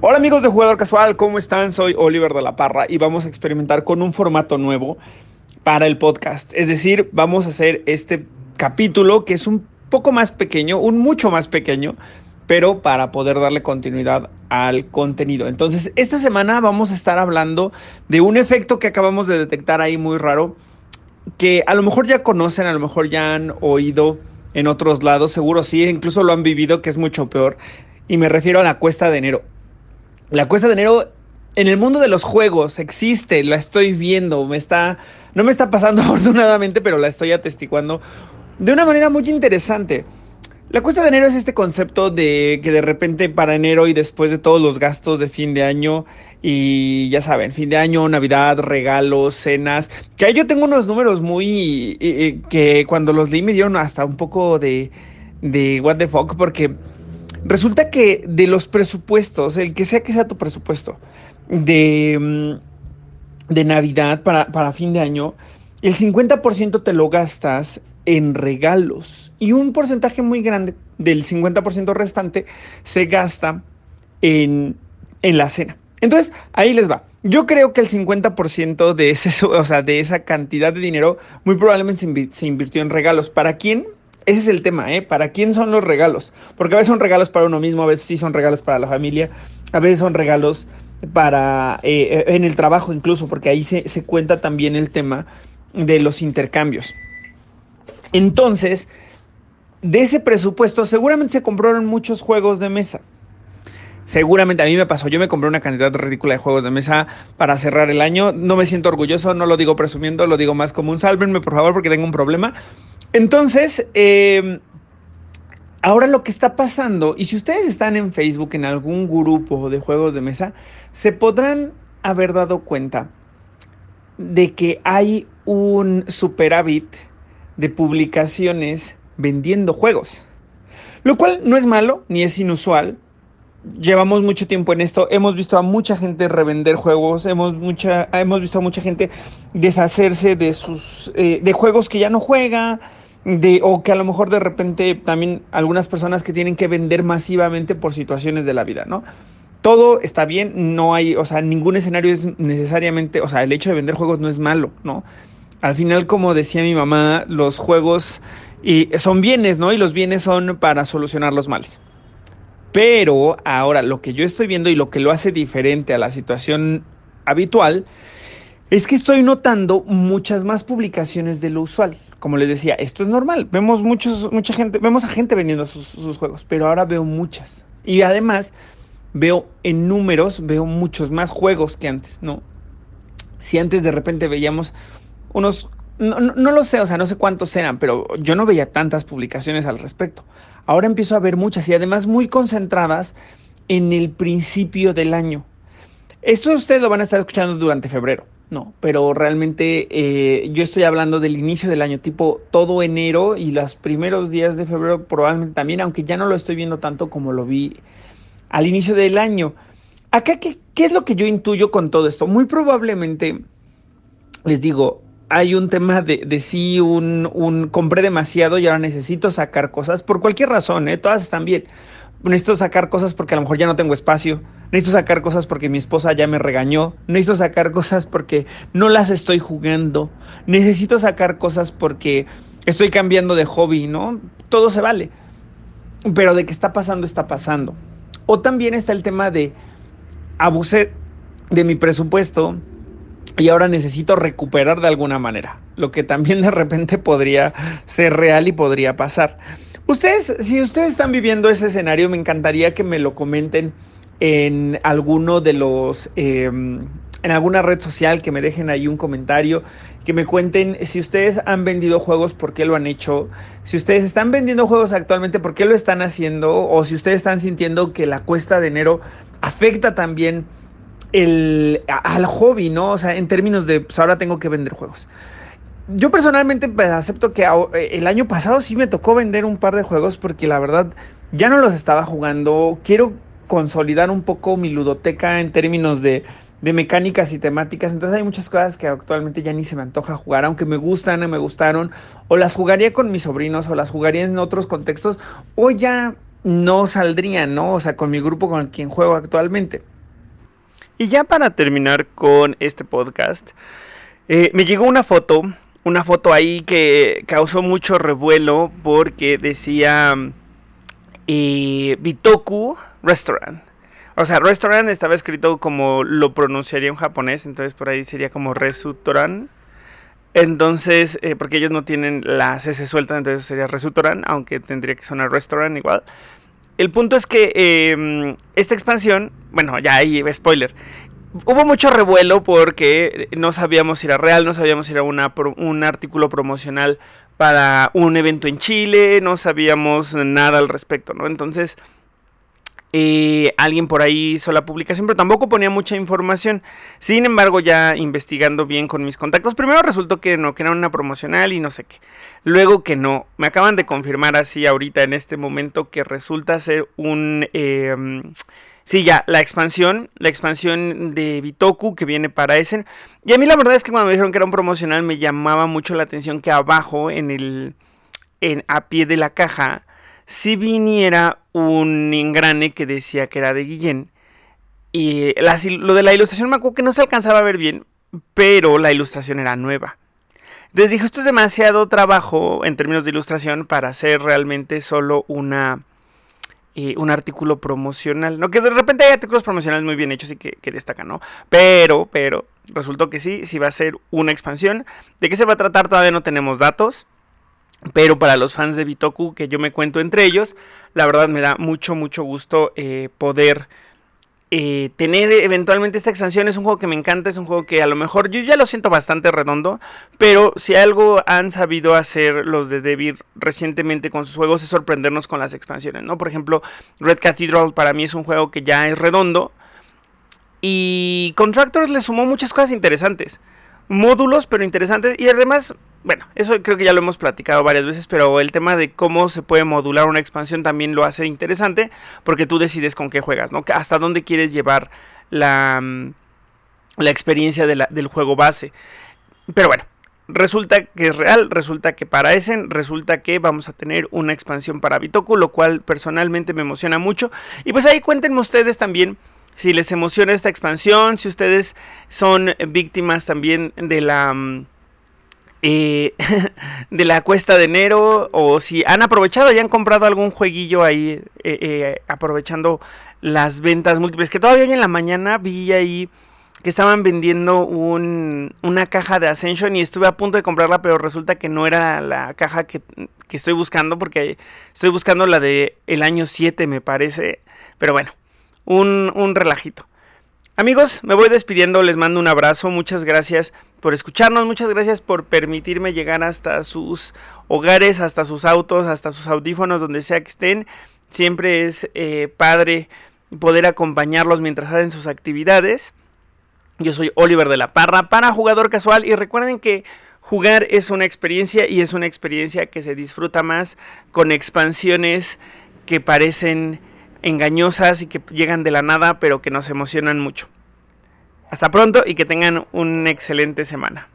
Hola amigos de Jugador Casual, ¿cómo están? Soy Oliver de la Parra y vamos a experimentar con un formato nuevo para el podcast. Es decir, vamos a hacer este capítulo que es un poco más pequeño, un mucho más pequeño, pero para poder darle continuidad al contenido. Entonces, esta semana vamos a estar hablando de un efecto que acabamos de detectar ahí muy raro, que a lo mejor ya conocen, a lo mejor ya han oído en otros lados, seguro sí, incluso lo han vivido, que es mucho peor. Y me refiero a la cuesta de enero. La cuesta de enero en el mundo de los juegos existe, la estoy viendo, me está, no me está pasando afortunadamente, pero la estoy atestiguando de una manera muy interesante. La cuesta de enero es este concepto de que de repente para enero y después de todos los gastos de fin de año y ya saben, fin de año, Navidad, regalos, cenas, que ahí yo tengo unos números muy que cuando los leí me dieron hasta un poco de de what the fuck porque Resulta que de los presupuestos, el que sea que sea tu presupuesto de, mm, de Navidad para, para fin de año, el 50% te lo gastas en regalos y un porcentaje muy grande del 50% restante se gasta en, en, la cena. Entonces, ahí les va. Yo creo que el 50% de, ese, o sea, de esa cantidad de dinero muy probablemente se, invirtió en regalos. ¿Para quién? Ese es el tema, ¿eh? ¿Para quién son los regalos? Porque a veces son regalos para uno mismo, a veces sí son regalos para la familia, a veces son regalos para eh, en el trabajo incluso, porque ahí se, se cuenta también el tema de los intercambios. Entonces, de ese presupuesto seguramente se compraron muchos juegos de mesa. Seguramente a mí me pasó, yo me compré una cantidad ridícula de juegos de mesa para cerrar el año. No me siento orgulloso, no lo digo presumiendo, lo digo más como un sálvenme por favor porque tengo un problema. Entonces, eh, ahora lo que está pasando, y si ustedes están en Facebook en algún grupo de juegos de mesa, se podrán haber dado cuenta de que hay un superávit de publicaciones vendiendo juegos. Lo cual no es malo ni es inusual. Llevamos mucho tiempo en esto, hemos visto a mucha gente revender juegos, hemos, mucha, hemos visto a mucha gente deshacerse de sus eh, de juegos que ya no juega, de, o que a lo mejor de repente también algunas personas que tienen que vender masivamente por situaciones de la vida, ¿no? Todo está bien, no hay, o sea, ningún escenario es necesariamente, o sea, el hecho de vender juegos no es malo, ¿no? Al final, como decía mi mamá, los juegos y son bienes, ¿no? Y los bienes son para solucionar los males. Pero ahora lo que yo estoy viendo y lo que lo hace diferente a la situación habitual es que estoy notando muchas más publicaciones de lo usual como les decía, esto es normal. Vemos muchos, mucha gente, vemos a gente vendiendo sus, juegos, pero ahora veo muchas. Y además veo en números, veo muchos más juegos que antes, ¿no? Si antes de repente veíamos unos, no, no, lo sé, o sea, no sé cuántos eran, pero yo no veía tantas publicaciones al respecto. Ahora empiezo a ver muchas y además muy concentradas en el principio del año. Esto ustedes lo van a estar escuchando durante febrero. No, pero realmente eh, yo estoy hablando del inicio del año, tipo todo enero y los primeros días de febrero probablemente también, aunque ya no lo estoy viendo tanto como lo vi al inicio del año. Acá, ¿qué, qué es lo que yo intuyo con todo esto? Muy probablemente, les digo, hay un tema de, de un, un compré demasiado y ahora necesito sacar cosas por cualquier razón, ¿eh? todas están bien necesito sacar cosas porque a lo mejor ya no tengo espacio, necesito sacar cosas porque mi esposa ya me regañó, necesito sacar cosas porque no las estoy jugando, necesito sacar cosas porque estoy cambiando de hobby, ¿no? Todo se vale. Pero de qué está pasando, está pasando. O también está el tema de abusé de mi presupuesto y ahora necesito recuperar de alguna manera, lo que también de repente podría ser real y podría pasar. Ustedes, si ustedes están viviendo ese escenario, me encantaría que me lo comenten en alguno de los, em, en alguna red social, que me dejen ahí un comentario, que me cuenten si ustedes han vendido juegos, por qué lo han hecho, si ustedes están vendiendo juegos actualmente, por qué lo están haciendo, o si ustedes están sintiendo que la cuesta de enero afecta también el, al hobby, ¿no? O sea, en términos de, pues ahora tengo que vender juegos yo personalmente pues, acepto que eh, el año pasado sí me tocó vender un par de juegos porque la verdad ya no los estaba jugando. Quiero consolidar un poco mi ludoteca en términos de, de mecánicas y temáticas. Entonces hay muchas cosas que actualmente ya ni se me antoja jugar, aunque me gustan o me gustaron. O las jugaría con mis sobrinos o las jugaría en otros contextos. O ya no saldrían, ¿no? O sea, con mi grupo con quien juego actualmente. Y ya para terminar con este podcast, eh, me llegó una foto, una foto ahí que causó mucho revuelo porque decía eh, Bitoku Restaurant. O sea, restaurant estaba escrito como lo pronunciaría en japonés, entonces por ahí sería como Resutoran. Entonces, eh, porque ellos no tienen la S suelta, entonces sería Resutoran, aunque tendría que sonar restaurant igual. El punto es que em, esta expansión, bueno, ya ahí, spoiler. Hubo mucho revuelo porque no sabíamos si era real, no sabíamos si era un artículo promocional para un evento en Chile, no sabíamos nada al respecto, ¿no? Entonces, eh, alguien por ahí hizo la publicación, pero tampoco ponía mucha información. Sin embargo, ya investigando bien con mis contactos, primero resultó que no, que era una promocional y no sé qué. Luego que no. Me acaban de confirmar así ahorita en este momento que resulta ser un... Eh, Sí, ya, la expansión, la expansión de Bitoku que viene para Essen. Y a mí la verdad es que cuando me dijeron que era un promocional me llamaba mucho la atención que abajo en el en, a pie de la caja si viniera un engrane que decía que era de Guillén. Y lo de la ilustración me que no se alcanzaba a ver bien, pero la ilustración era nueva. Les dije, esto es demasiado trabajo en términos de ilustración para hacer realmente solo una un artículo promocional. No que de repente hay artículos promocionales muy bien hechos y que, destacan, ¿no? Pero, pero, resultó que sí, sí va a ser una expansión. ¿De qué se va a tratar? Todavía no tenemos datos. Pero para los fans de Bitoku, que yo me cuento entre ellos, la verdad me da mucho, mucho gusto eh, poder eh, tener eventualmente esta expansión es un juego que me encanta, es un juego que a lo mejor yo ya lo siento bastante redondo, pero si algo han sabido hacer los de Devir recientemente con sus juegos es sorprendernos con las expansiones, ¿no? Por ejemplo, Red Cathedral para mí es un juego que ya es redondo y Contractors le sumó muchas cosas interesantes, módulos pero interesantes y además bueno, eso creo que ya lo hemos platicado varias veces, pero el tema de cómo se puede modular una expansión también lo hace interesante, porque tú decides con qué juegas, ¿no? Hasta dónde quieres llevar la, mm, la experiencia del juego base. Pero bueno, resulta que es real, resulta que para Essen, resulta que vamos a tener una expansión para Bitoku, lo cual personalmente me emociona mucho. Y pues ahí cuéntenme ustedes también si les emociona esta expansión, si ustedes son víctimas también de la mm, eh, de la cuesta de enero o si han aprovechado y han comprado algún jueguillo ahí eh, eh, aprovechando las ventas múltiples que todavía hoy en la mañana vi ahí que estaban vendiendo una caja de Ascension y estuve a punto de comprarla pero resulta que no era la caja que, estoy buscando porque estoy buscando la de el año 7 me parece. Pero bueno un, un relajito Amigos, me voy despidiendo, les mando un abrazo, muchas gracias por escucharnos, muchas gracias por permitirme llegar hasta sus hogares, hasta sus autos, hasta sus audífonos, donde sea que estén. Siempre es eh, padre poder acompañarlos mientras hacen sus actividades. Yo soy Oliver de la Parra para Jugador Casual y recuerden que jugar es una experiencia y es una experiencia que se disfruta más con expansiones que parecen engañosas y que llegan de la nada, pero que nos emocionan mucho. Hasta pronto y que tengan una excelente semana.